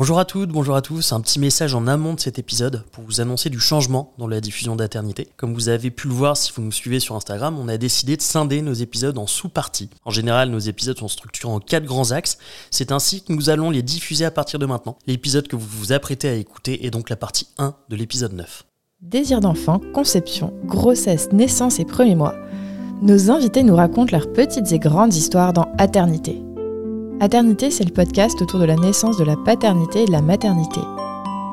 Bonjour à toutes, bonjour à tous. Un petit message en amont de cet épisode pour vous annoncer du changement dans la diffusion d'Aternité. Comme vous avez pu le voir si vous nous suivez sur Instagram, on a décidé de scinder nos épisodes en sous-parties. En général, nos épisodes sont structurés en quatre grands axes. C'est ainsi que nous allons les diffuser à partir de maintenant. L'épisode que vous vous apprêtez à écouter est donc la partie 1 de l'épisode 9. Désir d'enfant, conception, grossesse, naissance et premiers mois. Nos invités nous racontent leurs petites et grandes histoires dans Aternité. Aternité, c'est le podcast autour de la naissance de la paternité et de la maternité.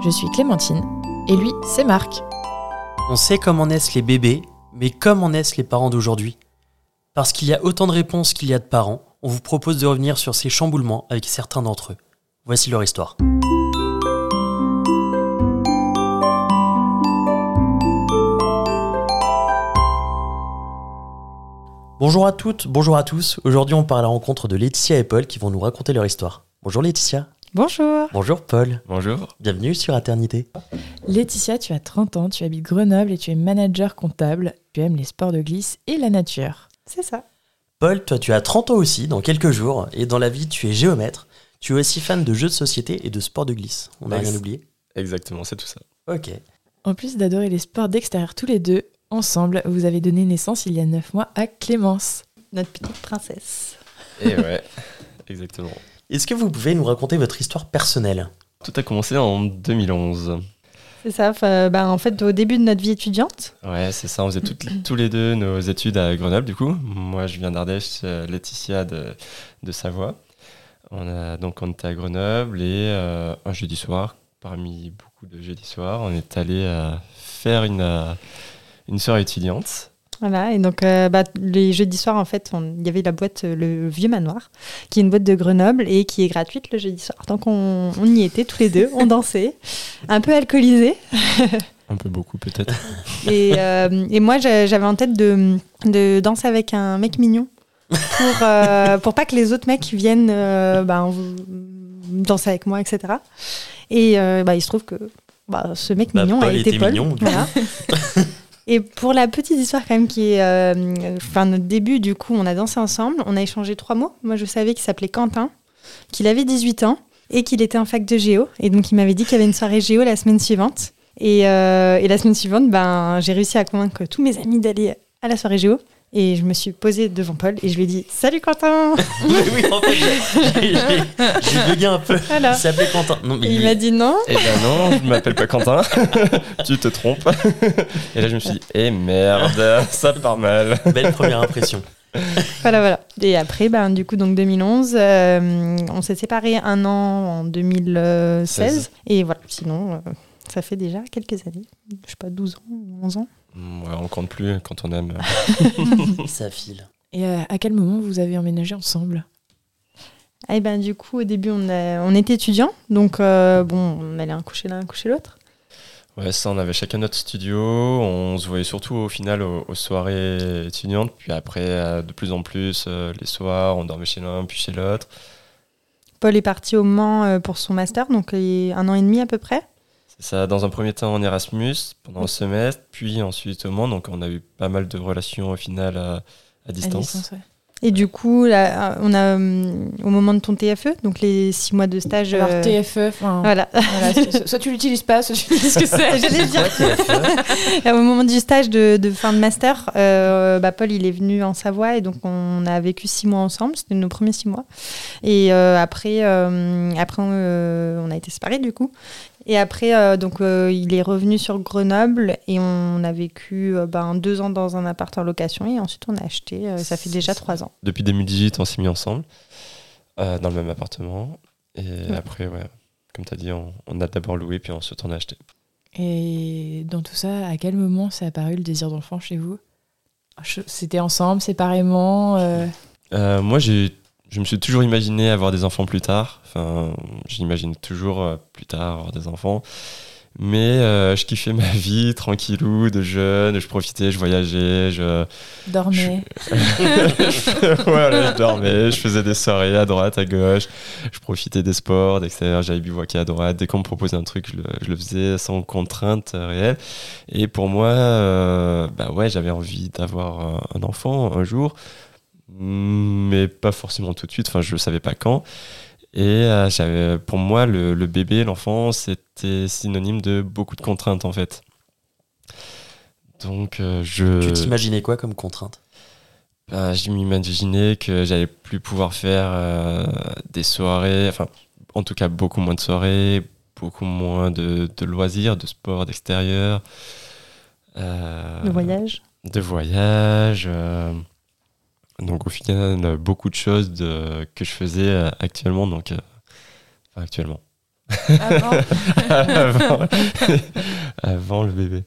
Je suis Clémentine, et lui, c'est Marc. On sait comment naissent les bébés, mais comment naissent les parents d'aujourd'hui? Parce qu'il y a autant de réponses qu'il y a de parents, on vous propose de revenir sur ces chamboulements avec certains d'entre eux. Voici leur histoire. Bonjour à toutes, bonjour à tous. Aujourd'hui, on part à la rencontre de Laetitia et Paul qui vont nous raconter leur histoire. Bonjour Laetitia. Bonjour. Bonjour Paul. Bonjour. Bienvenue sur Aternité. Laetitia, tu as 30 ans, tu habites Grenoble et tu es manager comptable. Tu aimes les sports de glisse et la nature. C'est ça. Paul, toi, tu as 30 ans aussi, dans quelques jours, et dans la vie, tu es géomètre. Tu es aussi fan de jeux de société et de sports de glisse. On n'a Nice. rien oublié. Exactement, c'est tout ça. Ok. En plus d'adorer les sports d'extérieur tous les deux, ensemble, vous avez donné naissance il y a 9 mois à Clémence. Notre petite princesse. Et ouais, exactement. Est-ce que vous pouvez nous raconter votre histoire personnelle? Tout a commencé en 2011. C'est ça. bah, en fait, au début de notre vie étudiante, Ouais, c'est ça, on faisait toutes- tous les deux nos études à Grenoble, du coup. Moi, je viens d'Ardèche, euh, Laetitia de, de Savoie. On a, donc, on était à Grenoble et euh, un jeudi soir, parmi beaucoup de jeudis soirs, on est allé euh, faire une, euh, une soirée étudiante. voilà. Et donc, euh, bah, les jeudis soirs, en fait, il y avait la boîte euh, Le Vieux Manoir, qui est une boîte de Grenoble et qui est gratuite le jeudi soir. Donc, on, on y était tous les deux, on dansait, un peu alcoolisés. Un peu beaucoup, peut-être. Et, euh, et moi, j'a- j'avais en tête de, de danser avec un mec mignon pour, euh, pour pas que les autres mecs viennent bah, danser avec moi, etc. Et bah, il se trouve que bah, ce mec mignon a été Paul. mignon, Voilà. Et pour la petite histoire quand même qui est, euh, enfin notre début du coup, on a dansé ensemble, on a échangé trois mots. Moi je savais qu'il s'appelait Quentin, qu'il avait 18 ans et qu'il était en fac de géo. Et donc il m'avait dit qu'il y avait une soirée géo la semaine suivante. Et, euh, la semaine suivante, ben j'ai réussi à convaincre tous mes amis d'aller à la soirée géo. Et je me suis posée devant Paul et je lui ai dit Salut Quentin Oui, en fait, j'ai- bugué un peu. Voilà. Il s'appelait Quentin. Non, mais Et il m'a dit non. Eh ben non, je ne m'appelle pas Quentin. tu te trompes. Et là, je me suis dit, eh merde, ça part mal. belle première impression. Voilà, voilà. Et après, ben, du coup, donc 2011, euh, on s'est séparés un an en 2016. 16. Et voilà, sinon, euh, ça fait déjà quelques années. Je sais pas, 12 ans, 11 ans. Ouais, on compte plus quand on aime. Ça file. Et euh, à quel moment vous avez emménagé ensemble? Et ben, du coup, au début, on, a- on était étudiants. Donc, euh, bon, on allait un coucher l'un, un coucher l'autre. Ouais, ça, on avait chacun notre studio. On se voyait surtout au final aux, aux soirées étudiantes. Puis après, euh, de plus en plus, les soirs, on dormait chez l'un, puis chez l'autre. Paul est parti au Mans pour son master, donc il y a un an et demi à peu près. C'est ça, dans un premier temps en Erasmus, pendant un semestre, puis ensuite au Mans. Donc on a eu pas mal de relations au final à, à À distance. ouais. Et du coup, là, on a, hum, au moment de ton TFE, donc les six mois de stage. Alors euh, TFE, enfin, Voilà. soit tu l'utilises pas, soit tu dis ce que c'est. J'allais dire. Et au moment du stage de, de fin de master, euh, bah, Paul il est venu en Savoie et donc on a vécu six mois ensemble. C'était nos premiers six mois. Et euh, après, euh, après euh, on a été séparés du coup. Et après, euh, donc euh, il est revenu sur Grenoble et on a vécu euh, ben, deux ans dans un appart en location et ensuite on a acheté. euh, ça fait déjà trois ans. Depuis 2018, on s'est mis ensemble euh, dans le même appartement. Et après, ouais, comme tu as dit, on, on a d'abord loué, puis ensuite on a acheté. Et dans tout ça, à quel moment s'est apparu le désir d'enfant chez vous? C'était ensemble, séparément euh, Euh, moi, j'ai, je me suis toujours imaginé avoir des enfants plus tard. Enfin, j'imagine toujours euh, plus tard avoir des enfants. Mais euh, je kiffais ma vie tranquillou, de jeune. Je profitais, je voyageais, je, Dormait. voilà, je dormais, je faisais des soirées à droite, à gauche. Je profitais des sports, d'extérieur, j'allais bivouaquer à droite. Dès qu'on me proposait un truc, je le, je le faisais sans contrainte réelle. Et pour moi, euh, bah ouais, j'avais envie d'avoir un enfant un jour, mais pas forcément tout de suite. Enfin, je ne savais pas quand. Et euh, j'avais, pour moi, le, le bébé, l'enfant, c'était synonyme de beaucoup de contraintes en fait. Donc euh, je. Tu t'imaginais quoi comme contrainte? Bah, je m'imaginais que j'allais plus pouvoir faire euh, des soirées, enfin, en tout cas beaucoup moins de soirées, beaucoup moins de, de loisirs, de sport d'extérieur. euh, Le voyage? De voyage. Donc au final, beaucoup de choses de, que je faisais euh, actuellement, donc euh, enfin, actuellement. Avant. avant, avant le bébé.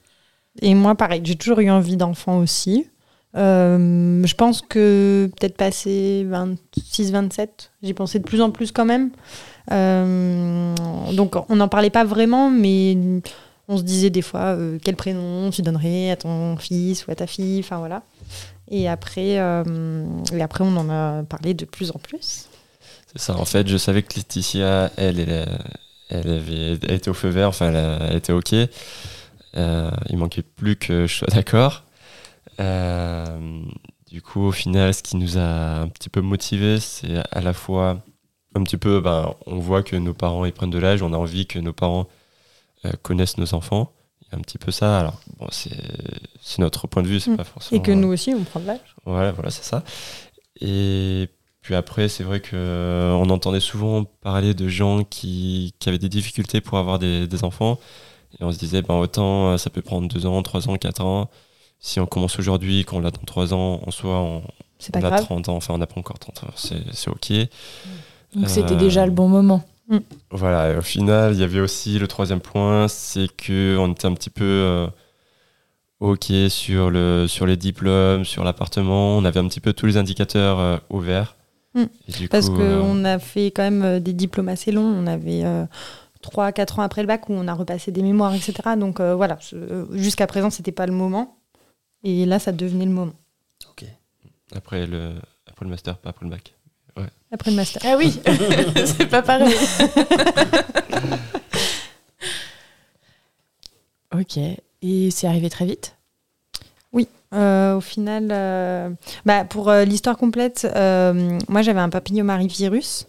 Et moi, pareil, j'ai toujours eu envie d'enfant aussi. Euh, je pense que peut-être passé 26-27, j'y pensais de plus en plus quand même. Euh, donc on n'en parlait pas vraiment, mais on se disait des fois euh, quel prénom tu donnerais à ton fils ou à ta fille, enfin voilà. Et après, euh, et après on en a parlé de plus en plus. C'est ça. En fait, je savais que Laetitia, elle, elle, elle avait elle était au feu vert, enfin, elle, était OK. Euh, il manquait plus que je sois d'accord. Euh, du coup, au final, ce qui nous a un petit peu motivés, c'est à la fois un petit peu, ben, on voit que nos parents ils prennent de l'âge, on a envie que nos parents euh, connaissent nos enfants. Il y a un petit peu ça. Alors, bon, c'est notre point de vue, c'est Mm. pas forcément. Et que nous aussi, on prend de l'âge. Ouais, voilà, c'est ça. Et puis après, c'est vrai que euh, on entendait souvent parler de gens qui, qui avaient des difficultés pour avoir des, des enfants. Et on se disait, ben autant euh, ça peut prendre deux ans, trois ans, quatre ans. Si on commence aujourd'hui, qu'on l'a dans trois ans, en soi, on, on a grave. 30 ans, enfin on n'a pas encore 30 ans, c'est ok. Donc c'était Euh, déjà le bon moment. Voilà, et au final, il y avait aussi le troisième point, c'est que on était un petit peu euh, ok sur, le, sur les diplômes, sur l'appartement. On avait un petit peu tous les indicateurs euh, ouverts. Mm. Parce qu'on euh, on a fait quand même euh, des diplômes assez longs. On avait 3-4 ans après le bac où on a repassé des mémoires, etc. Donc euh, voilà, ce- euh, jusqu'à présent, c'était pas le moment. Et là, ça devenait le moment. Ok. après, le, après le master, pas après le bac. Après le master. Ah oui, c'est pas pareil. ok. Et c'est arrivé très vite? Euh, au final, euh, bah, pour euh, l'histoire complète, euh, moi j'avais un papillomavirus.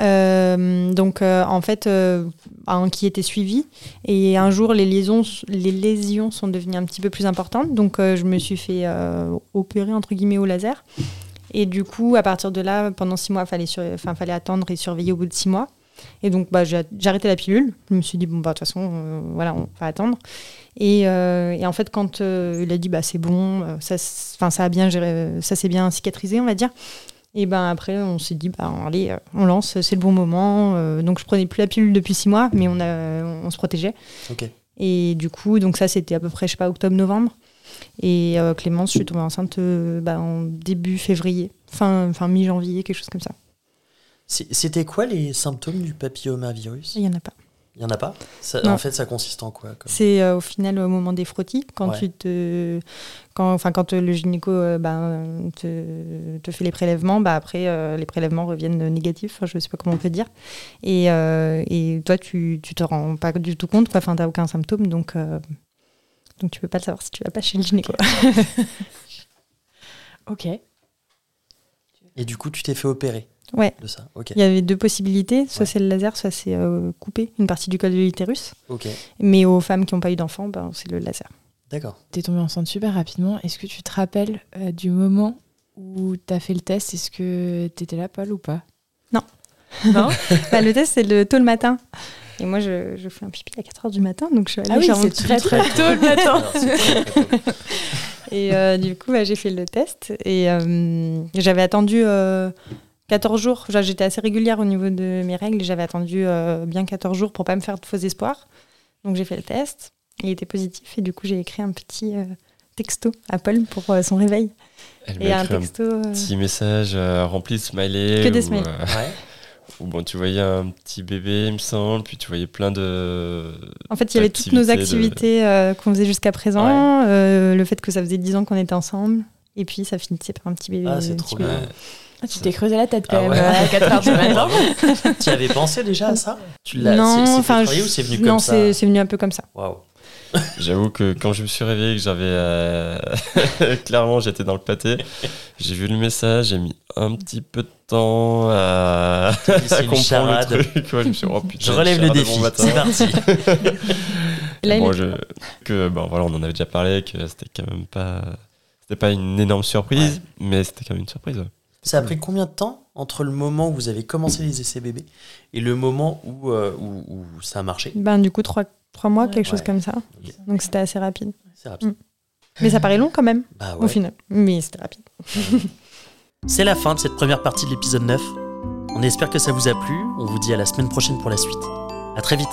Euh, donc euh, en fait, euh, un qui était suivi. Et un jour, les, liaisons, les lésions sont devenues un petit peu plus importantes. Donc euh, je me suis fait euh, opérer entre guillemets au laser. Et du coup, à partir de là, pendant six mois, il fallait, sur- enfin, fallait attendre et surveiller au bout de six mois. Et donc, bah, j'ai arrêté la pilule. Je me suis dit, bon, bah, de toute façon, euh, voilà, on va attendre. Et, euh, et en fait, quand euh, il a dit, bah, c'est bon, ça, ça a bien, géré- ça s'est bien cicatrisé, on va dire. Et ben après, on s'est dit, bah, allez, on lance, c'est le bon moment. Donc, je prenais plus la pilule depuis six mois, mais on, a, on se protégeait. Ok. Et du coup, donc ça, c'était à peu près, je sais pas, octobre-novembre. Et euh, Clémence, je suis tombée enceinte euh, bah, en début février, fin, fin mi-janvier, quelque chose comme ça. C'était quoi les symptômes du papillomavirus? Il y en a pas. Il y en a pas? Ça-. En fait, ça consiste en quoi C'est euh, au final au moment des frottis, quand Ouais. tu te, quand, enfin quand le gynéco euh, bah, te, te fait les prélèvements, bah après euh, les prélèvements reviennent négatifs, je sais pas comment on peut dire, et, et toi tu, tu te rends pas du tout compte, enfin t'as aucun symptôme, donc donc tu peux pas le savoir si tu vas pas chez le gynéco. Ok. Et du coup, tu t'es fait opérer Ouais. de ça. Ok. Il y avait deux possibilités, soit Ouais. c'est le laser, soit c'est euh, couper une partie du col de l'utérus. Ok. Mais aux femmes qui n'ont pas eu d'enfants, ben, c'est le laser. D'accord. T'es tombée enceinte super rapidement. Est-ce que tu te rappelles euh, du moment où t'as fait le test? Est-ce que t'étais là, Paul, ou pas? Non. Non? Bah, le test, c'est le tôt le matin. Et moi, je, je fais un pipi à 4h du matin, donc je suis allée Ah oui, c'est très très tôt le matin. Et euh, du coup, bah, j'ai fait le test. Et euh, j'avais attendu euh, 14 jours. J'étais assez régulière au niveau de mes règles. et J'avais attendu euh, bien 14 jours pour pas me faire de faux espoirs. Donc j'ai fait le test. Il était positif. Et du coup, j'ai écrit un petit euh, texto à Paul pour euh, son réveil. Elle Et un un texto. euh, petit message euh, rempli de smileys. Que des smileys. euh, Ouais. Où, bon, tu voyais un petit bébé, il me semble, puis tu voyais plein de. En fait, il y avait toutes nos de- activités euh, qu'on faisait jusqu'à présent, euh, le fait que ça faisait 10 ans qu'on était ensemble, et puis ça finissait par un petit bébé. Ah, c'est un trop petit bien. bébé. Ah, tu t'es creusé la tête quand Ah même ouais. à 4h du matin. tu avais pensé déjà à ça? Tu l'as Non, enfin, travailler je- ou c'est venu non, comme ça c'est c'est venu un peu comme ça. Waouh. J'avoue que quand je me suis réveillé, que j'avais. euh, Clairement, j'étais dans le pâté. J'ai vu le message, j'ai mis un petit peu de temps à, à comprendre le truc. Ouais, je me suis dit, oh, putain, Je relève le défi. bon matin. C'est parti. Bon, je- que, bon, voilà, on en avait déjà parlé, que c'était quand même pas. C'était pas une énorme surprise, mais c'était quand même une surprise. ouais. Ça a pris combien de temps entre le moment où vous avez commencé les essais bébés et le moment où, euh, où, où ça a marché? Ben, du coup, trois, trois mois, Ouais. quelque chose Ouais. comme ça. Donc c'était assez rapide. C'est rapide. Mais ça paraît long quand même, Bah au final. Mais c'était rapide. C'est la fin de cette première partie de l'épisode 9. On espère que ça vous a plu. On vous dit à la semaine prochaine pour la suite. À très vite.